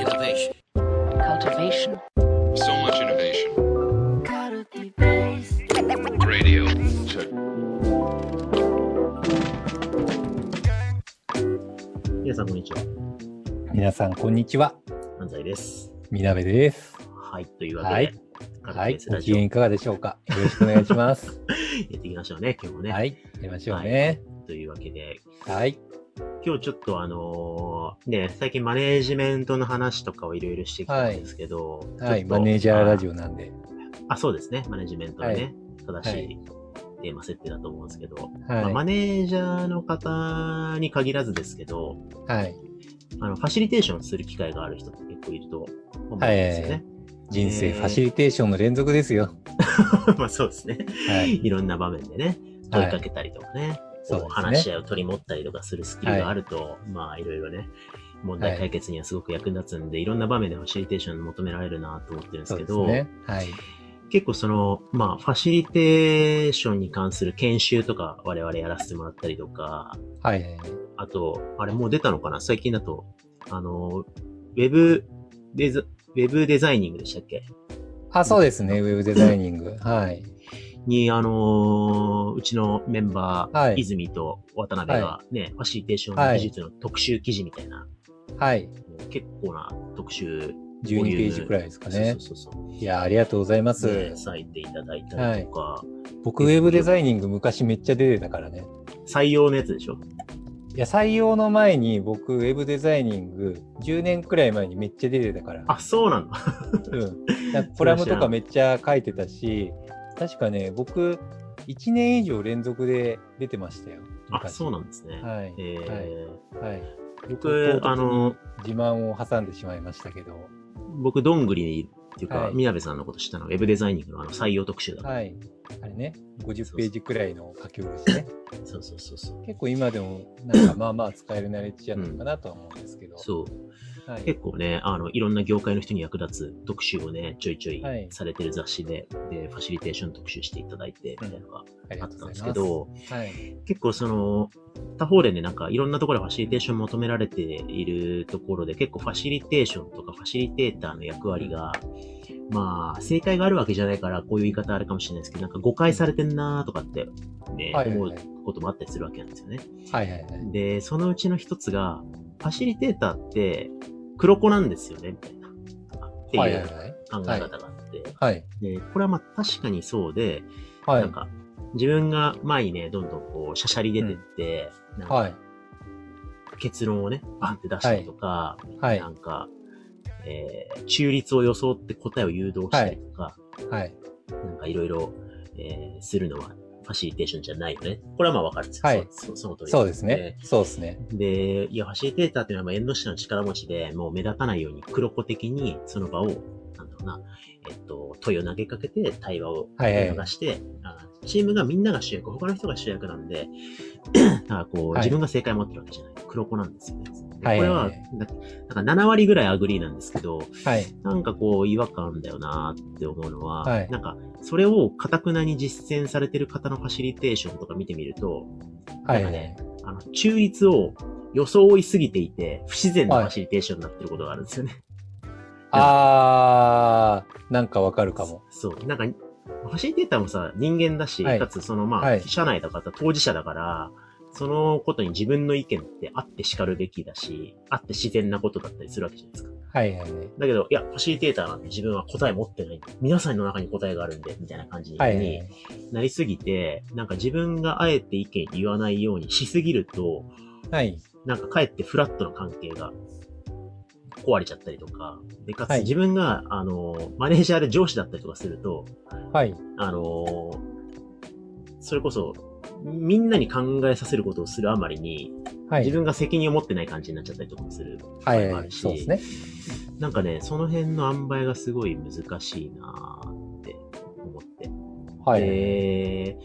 Innovation. cultivation, So much innovation. Radio. Check. 皆さん、こんにちは。皆さん、こんにちは。安西です。みなべです。はい、というわけで、はいカルはいテス。ラジオやご機嫌いかがでしょうか？よろしくお願いします。っていきましょうね、今日もね。はい。やりましょうね。というわけで、はい。今日ちょっとあのーね、最近マネージメントの話とかをいろいろしてきたんですけど、はい。ちょっとマネージャーラジオ。オなんで。あ、そうですね、マネジメントのね、正しはいいテーマ設定だと思うんですけど、はい。まあマネージャーの方に限らずですけど、はい。あの、ファシリテーションする機会がある人って結構いると思うんですよね。人生えーファシリテーションの連続ですよ。まあそうですね。はい。いろんな場面でね、問いかけたりとかね、こう話し合いを取り持ったりとかするスキルがあると、まあいろいろね、問題解決にはすごく役立つんで、い、ろんな場面でファシリテーション求められるなと思ってるんですけど、ね。はい。結構その、まあファシリテーションに関する研修とか我々やらせてもらったりとか、はい。あと、あれもう出たのかな？最近だと、あの、ウェブデザ、ウェブデザイニングでしたっけ？あ、そうですね。ウェブデザイニング。はい。に、あのーうちのメンバー、はい泉と渡辺がね、ファシリテーション技術の特集記事みたいな、はい。結構な特集、12ページくらいですかねそう。そうそうそう。いや、ありがとうございます。ね書いていただいたりとか、僕、ウェブデザイニング昔めっちゃ出てたからね。採用のやつでしょ？いや、採用の前に僕、ウェブデザイニング、10年くらい前にめっちゃ出てたから。あ、そうなんだ。うん。なんかコラムとかめっちゃ書いてたし、確かね、僕、1年以上連続で出てましたよ。あ、そうなんですね。はい。えーはい。はい。僕、あの、自慢を挟んでしまいましたけど。僕、どんぐりっていうか、はいみなべさんのこと知ったの？は、ウェブデザイニングのあの採用特集だ。はい。あれね、50ページくらいの書き下ろしね。そうそうそうそう。結構今でも、なんかまあまあ使えるナレッジじゃないかなとは思うんですけど。そう。はい。結構ね、あの、いろんな業界の人に役立つ特集をね、ちょいちょいはいされてる雑誌で、で、ファシリテーション特集していただいて、みたいなのがあったんですがとうございます。けど、はい。結構その、他方でね、なんかいろんなところでファシリテーション求められているところで、結構ファシリテーションとかファシリテーターの役割が、まあ、正解があるわけじゃないから、こういう言い方あるかもしれないですけど、なんか誤解されてんなーとかって、ね、はいはい思うはいこともあったりするわけなんですよね。はいはいはい。で、そのうちの一つが、ファシリテーターって黒子なんですよね、みたいな。ってはいいうはいはい。考え方があって。はい。で、これはまあ確かにそうで、はいなん。か、自分が前にね、どんどんこう、しゃしゃり出てって、なんかはい。結論をね、バンって出したりとか、はいな。んか、えー、中立を装って答えを誘導したりとか、はい。なんかいろいろ、えー、するのは、ファシリテーションじゃないよね。これはまあわかるんですよ。はいそその通りそうですね。そうですね。で、いや、ファシリテーターっていうのはまあ縁の下の力持ちで、もう目立たないように黒子的にその場を、うな、えっと、問いを投げかけて対話をはいはい促して、あチームがみんなが主役、他の人が主役なんで、だからこう、はい自分が正解を持ってるわけじゃない。黒子なんですよね。ではいこれは、ななんか7割ぐらい agree なんですけど、はい。なんかこう違和感だよなって思うのは、はいなんかそれを堅くなに実践されてる方のファシリテーションとか見てみると、はい。なんかねあの、中立を装いすぎていて、不自然なファシリテーションになってることがあるんですよね。あー、なんかわかるかも。そう。なんか、ファシリテーターもさ、人間だし、はいかつそのまあ、はい社内だから当事者だから、そのことに自分の意見ってあって叱るべきだし、あって自然なことだったりするわけじゃないですか。はいはいはい。だけど、いや、ファシリテーターなんて自分は答え持ってない。皆さんの中に答えがあるんで、みたいな感じにはいはいはい。なりすぎて、なんか自分があえて意見言わないようにしすぎると、はい。なんかかえってフラットな関係が壊れちゃったりとか、で、かつはい自分が、あの、マネージャーで上司だったりとかすると、はい。あの、それこそ、みんなに考えさせることをするあまりに、はい。自分が責任を持ってない感じになっちゃったりとかもする場はいもあるし、そうですね。なんかね、その辺の塩梅がすごい難しいなーって思って。はい。で、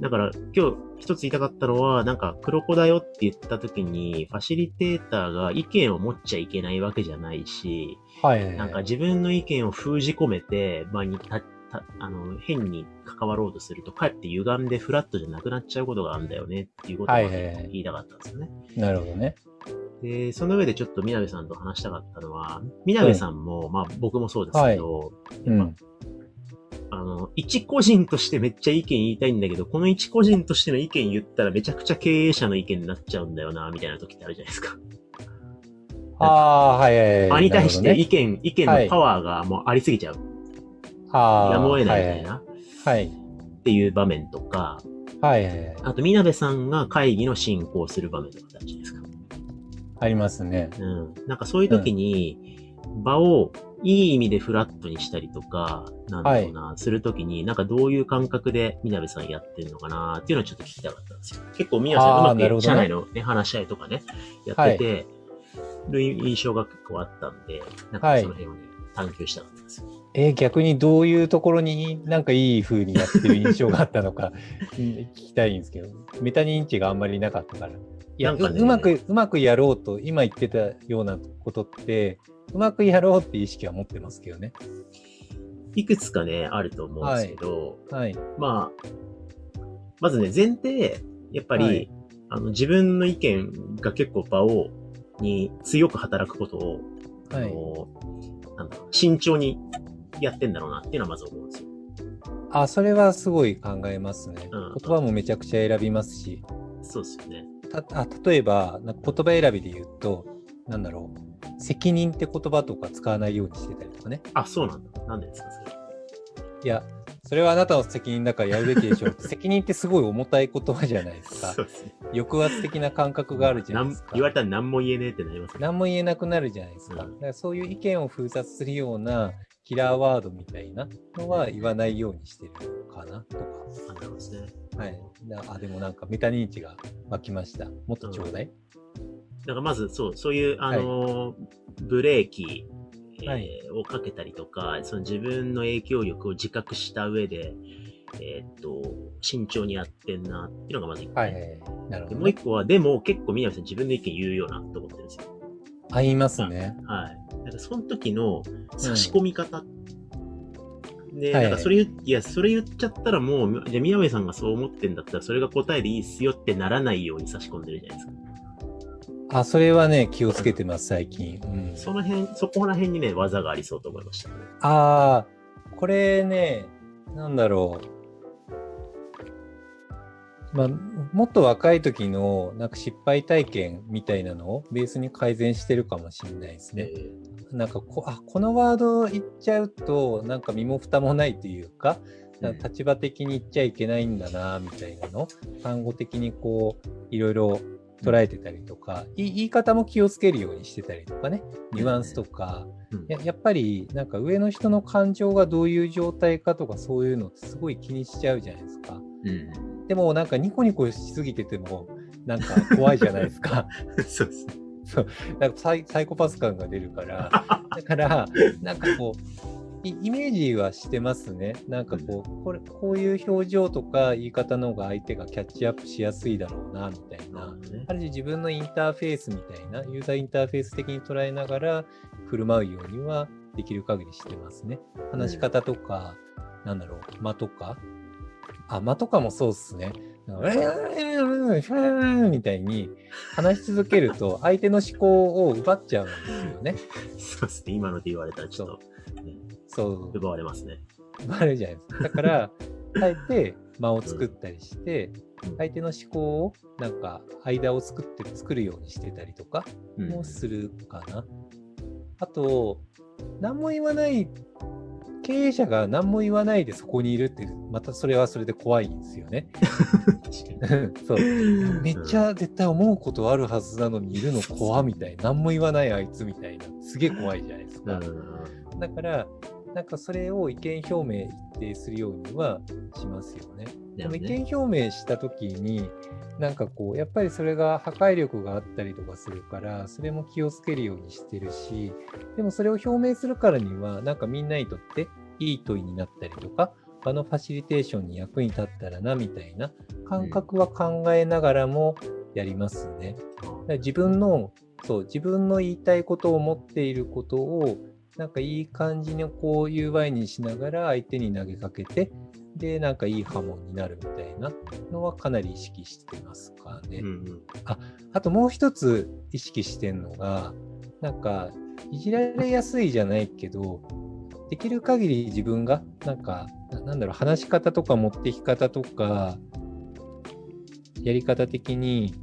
だから今日一つ言いたかったのは、なんか黒子だよって言った時に、ファシリテーターが意見を持っちゃいけないわけじゃないし、はいはい。なんか自分の意見を封じ込めて、場にた、た、あの、変に関わろうとすると、かえって歪んでフラットじゃなくなっちゃうことがあるんだよねっていうことをはいはいはい言いたかったんですよね。なるほどね。で、その上でちょっとみなべさんと話したかったのは、みなべさんも、まあ僕もそうですけど、やっうん。ぱ、あの、一個人としてめっちゃ意見言いたいんだけど、この一個人としての意見言ったらめちゃくちゃ経営者の意見になっちゃうんだよな、みたいな時ってあるじゃないですか。ああ、はいはいはい。場に対して意見、意見のパワーがもうありすぎちゃう。ほどねああやむを得ないみたいな、はいっていう場面とか、はいはいはい。あと、みなべさんが会議の進行する場面とかってあるじゃないですか。ありますね。うん。なんかそういう時に、場をいい意味でフラットにしたりとか、なんだろうな、する時に、なんかどういう感覚でみなべさんやってるのかなっていうのをちょっと聞きたかったんですよ。結構みなべさんうまくね社内のね、話し合いとかね、やってて、る印象が結構あったんで、なんかその辺をね、探求したかったんですよ。えー逆にどういうところになんかいい風にやってる印象があったのかうん 聞きたいんですけど、メタ認知があんまりなかったから。いや、なんかねううまく、うまくやろうと、今言ってたようなことって、うまくやろうって意識は持ってますけどね。いくつかね、あると思うんですけど、はい。まあ、まずね、前提、やっぱり、はいあの、自分の意見が結構場を、に強く働くことを、あはい。の、なんだろう、慎重にやってんだろうなっていうのはまず思うんですよ。あ、それはすごい考えますね。うん言葉もめちゃくちゃ選びますし、そうですよね。たあ例えば、言葉選びで言うと、なんだろう、責任って言葉とか使わないようにしてたりとかね。あ、そうなんだ。なんでですか、それ。いや、それはあなたの責任だからやるべきでしょう。責任ってすごい重たい言葉じゃないですかね。抑圧的な感覚があるじゃないですか。言われたら何も言えねえってなりますよね。何も言えなくなるじゃないですか。うんだからそういう意見を封殺するようなキラーワードみたいなのは言わないようにしてるかなとか。あなるほどね。はい。だあ、でもなんかメタ認知が湧きました。もっとちょうだい。だからまず、そう、そういう、あのーブレーキ、えーはいをかけたりとか、その自分の影響力を自覚した上で、えーっと、慎重にやってんなっていうのがまず一個、ね。はいはいはい。なるほでど、ね。もう一個は、でも結構南さん自分の意見言うよなと思ってるんですよ。あ、言いますね。はい。なんかその時の差し込み方。で、はいなんかそれいや、それ言っちゃったらもう、じゃあ宮部さんがそう思ってんだったら、それが答えでいいっすよってならないように差し込んでるじゃないですか。あ、それはね、気をつけてます、最近。うん。その辺、そこら辺にね、技がありそうと思いましたね。ああ、これね、なんだろう。まあ、もっと若い時のなんか失敗体験みたいなのをベースに改善してるかもしれないですね。えなんかこ、あ、このワード言っちゃうと、なんか身も蓋もないというか、立場的に言っちゃいけないんだな、みたいなの、単語的にこう、いろいろ捉えてたりとか、い言い方も気をつけるようにしてたりとかね、ニュアンスとか、うんややっぱりなんか上の人の感情がどういう状態かとかそういうのってすごい気にしちゃうじゃないですか。うん。でもなんかニコニコしすぎててもなんか怖いじゃないですか。そうですね。なんかサイサイコパス感が出るから。だからなんかこうイイメージはしてますね。なんかこうこれこういう表情とか言い方の方が相手がキャッチアップしやすいだろうなみたいな。ねある種自分のインターフェースみたいな、ユーザーインターフェース的に捉えながら振る舞うようにはできる限りしてますね。話し方とか、なんだろう、間とか。あ、間とかもそうっすね。みたいに話し続けると相手の思考を奪っちゃうん。ですよね。そうですね。今ので言われたらちょっと、ね、そう、奪われますね。奪われるじゃないですか。だから、あえて間を作ったりして、相手の思考をなん。か間を作って作るようにしてたりとか、もするかな。あと、何も言わない、経営者が何も言わないでそこにいるって、またそれはそれで怖いんですよね。そう。めっちゃ絶対思うことあるはずなのにいるの怖みたいな。何も言わないあいつみたいな。すげえ怖いじゃないですうん。か。だから、なんかそれを意見表明一定するようにはしますよね。でも意見表明したときに、なんかこう、やっぱりそれが破壊力があったりとかするから、それも気をつけるようにしてるし、でもそれを表明するからには、なんかみんなにとっていい問いになったりとか、場のファシリテーションに役に立ったらな、みたいな感覚は考えながらもやりますね。だから自分の、そう、自分の言いたいことを思っていることを、なんかいい感じにこう UI にしながら相手に投げかけて、で、なんかいい波紋になるみたいなのはかなり意識してますかね。うんうん。あともう一つ意識してんのが、なんか、いじられやすいじゃないけど、できる限り自分が、なんか、ななんだろう、話し方とか持ってき方とか、やり方的に、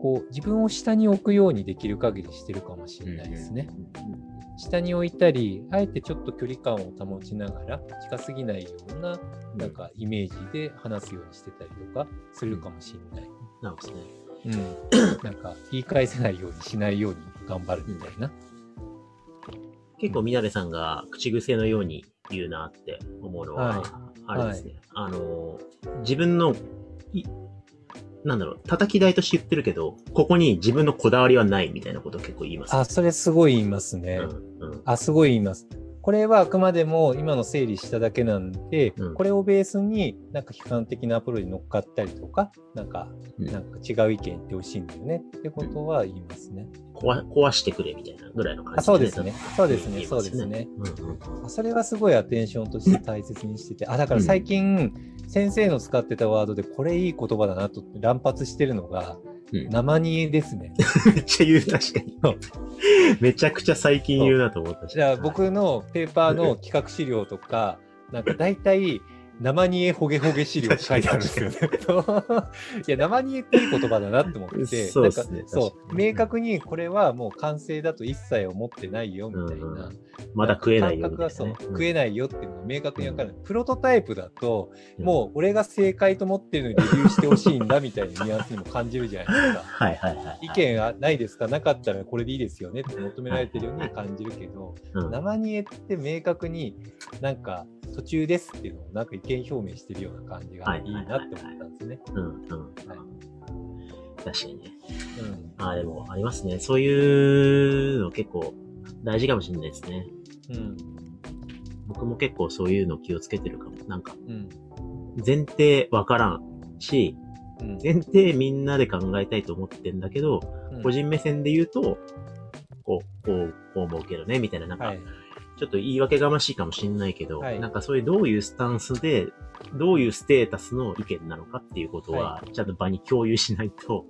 こう、自分を下に置くようにできる限りしてるかもしれないですね。下に置いたり、あえてちょっと距離感を保ちながら、近すぎないような、なんかイメージで話すようにしてたりとかするかもしれない。なるほどね。うん。なんか、言い返せないようにしないように頑張るみたいな。結構、みなべさんが口癖のように言うなって思うのは、はいあれですね。あの、自分の、いなんだろう、叩き台として言ってるけど、ここに自分のこだわりはないみたいなことを結構言います。あ、それすごい言いますね。うんうん。あ、すごい言います。これはあくまでも今の整理しただけなんで、うんこれをベースになんか批判的なアプローチに乗っかったりとか、なんか、うんなんか違う意見言ってほしいんだよねってことは言いますね。壊壊してくれみたいなぐらいの感じあそうですね。そうですね。そうですね。うんうん。あそれはすごいアテンションとして大切にしてて、あ、だから最近、先生の使ってたワードでこれいい言葉だなと乱発してるのが、うん生煮えですね。めっちゃ言う、確かに。めちゃくちゃ最近言うなと思ったし。じゃあ僕のペーパーの企画資料とか、なんか大体、生煮えほげほげ資料って書いてあるんですよね。いや、生煮えっていい言葉だなって思って、そうねそう、明確にこれはもう完成だと一切思ってないよみたいな。うんうんまだ食えないよね。感覚はそう、食ええないよっていうのが明確に分かる。プロトタイプだと、うんもう俺が正解と思ってるのにレビューしてほしいんだみたいなニュアンスにも感じるじゃないですか。はいはいはいはい。意見はないですか？なかったらこれでいいですよねって求められてるように感じるけど、うん生煮えって明確になんか途中ですっていうのをなんか意見表明してるような感じがいいなって思ったんですね。うんうん。はい確かにね。うんああ、でもありますね。そういうの結構大事かもしれないですね。うん僕も結構そういうの気をつけてるかも。なんか、うん前提わからんし、うん前提みんなで考えたいと思ってんだけど、うん個人目線で言うと、こう、こう、こう思うけどね、みたいな、なんか、はいちょっと言い訳がましいかもしんないけど、はいなんかそういうどういうスタンスで、どういうステータスの意見なのかっていうことは、ちゃんと場に共有しないと、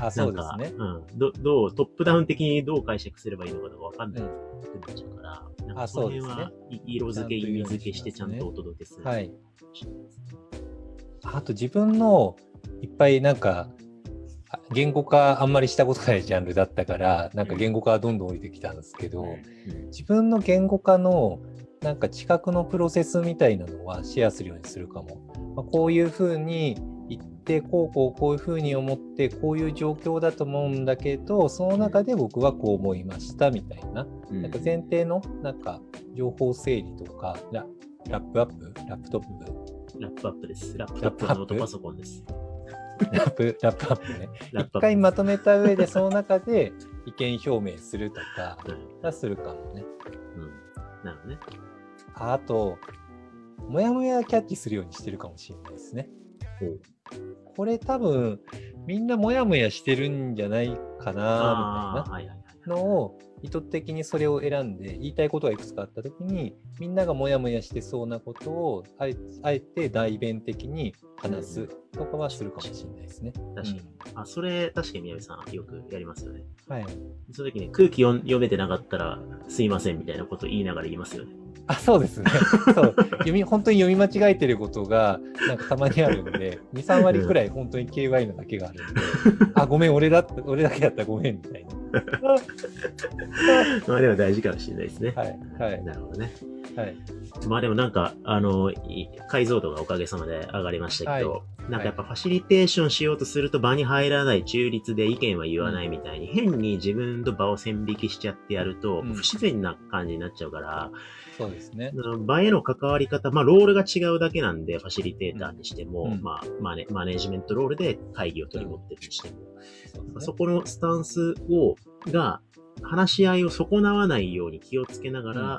あなそうんですか、ね。うん、ど、どう、トップダウン的にどう解釈すればいいのかとかわかんないうんくなっちゃうから、なんかあその辺そうは、い色付け、ちゃんと意味付けしてちゃんとお届けする。はい。あと自分のいっぱいなんか、あ言語化あんまりしたことないジャンルだったから、なんか言語化はどんどん降りてきたんですけど、うん自分の言語化のなんか知覚のプロセスみたいなのはシェアするようにするかも。まあ、こういうふうに言って、こうこうこういうふうに思って、こういう状況だと思うんだけど、その中で僕はこう思いましたみたいな。うんなんか前提のなんか情報整理とか、ララップアップ？ラップトップ？ラップアップです。ラップトップのノートパソコンです。ラップ、ラップアップね。一回まとめた上で、その中で意見表明するとかうんはするかもね。うん。なるね。ああと、もやもやキャッチするようにしてるかもしれないですね。これ多分、みんなもやもやしてるんじゃないかな、み。たいなのを、意図的にそれを選んで、言いたいことがいくつかあったときに、みんながもやもやしてそうなことを、あえあえて代弁的に話すとかはするかもしれないですね。確かに。あ、それ、確かに宮部さんよくやりますよね。うんはい。その時に空気読読めてなかったら、すいませんみたいなこと言いながら言いますよね。あ、そうですね。そう。読み、本当に読み間違えてることが、なんかたまにあるんで、2、3割くらい本当に KY のだけがあるんで、あ、ごめん、俺だ俺だけだったらごめん、みたい まあでも大事かもしれないですね。な。はい、はい、なるほどね。はい。まあでもなんか、あの、い解像度がおかげさまで上がりましたけど、はなんかやっぱファシリテーションしようとすると場に入らない中立で意見は言わないみたいに、変に自分と場を線引きしちゃってやると、うん不自然な感じになっちゃうから、そうですね。場への関わり方、まあロールが違うだけなんで、ファシリテーターにしても、うん。まあマネマネジメントロールで会議を取り持ってるにしても、そうですね。そこのスタンスを、が、話し合いを損なわないように気をつけながら、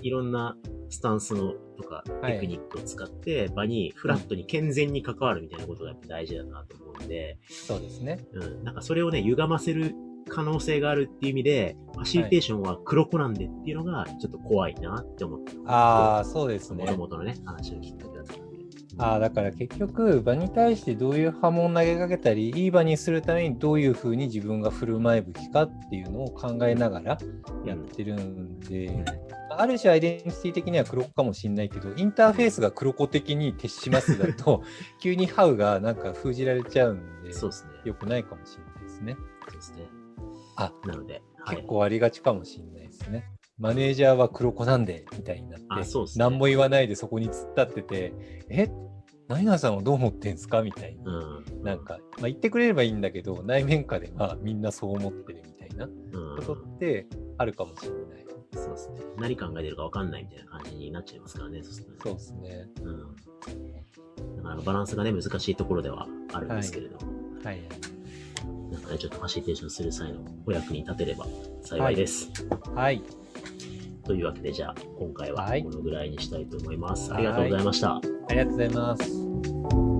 いろんなスタンスのとかはい。テクニックを使って、場にフラットに健全に関わるみたいなことがやっぱ大事だなと思うんで、そうですね。うん、なんかそれをね、歪ませる可能性があるっていう意味で、ファシリテーションは黒子なんでっていうのがちょっと怖いなって思ってああ、そうですねもと。もとのね、話のきっかけだああ、だから結局、場に対してどういう波紋を投げかけたり、いい場にするためにどういうふうに自分が振る舞いぶきかっていうのを考えながらやってるんで、ある種アイデンティティ的には黒子かもしれないけど、インターフェースが黒子的に徹しますだと、急にハウがなんか封じられちゃうんで、そうですね。良くないかもしれないですね。そうですね。あ、なので、はい結。構ありがちかもしれないですね。マネージャーは黒子なんで、みたいになって、あそうっすね何も言わないでそこに突っ立ってて、え何々さんはどう思ってんすか？みたいな。うん。なんか、まあ、言ってくれればいいんだけど、内面下ではみんなそう思ってるみたいなうん、ことってあるかもしれない。そうですね。何考えてるか分かんないみたいな感じになっちゃいますからね、そうするとねそうですね。うん。なかなかバランスがね、難しいところではあるんですけれども、はい。なんかね、ちょっとファシリテーションする際のお役に立てれば幸いです。はい。というわけで、じゃあ、今回ははいこのぐらいにしたいと思います。ありがとうございました。ありがとうございます。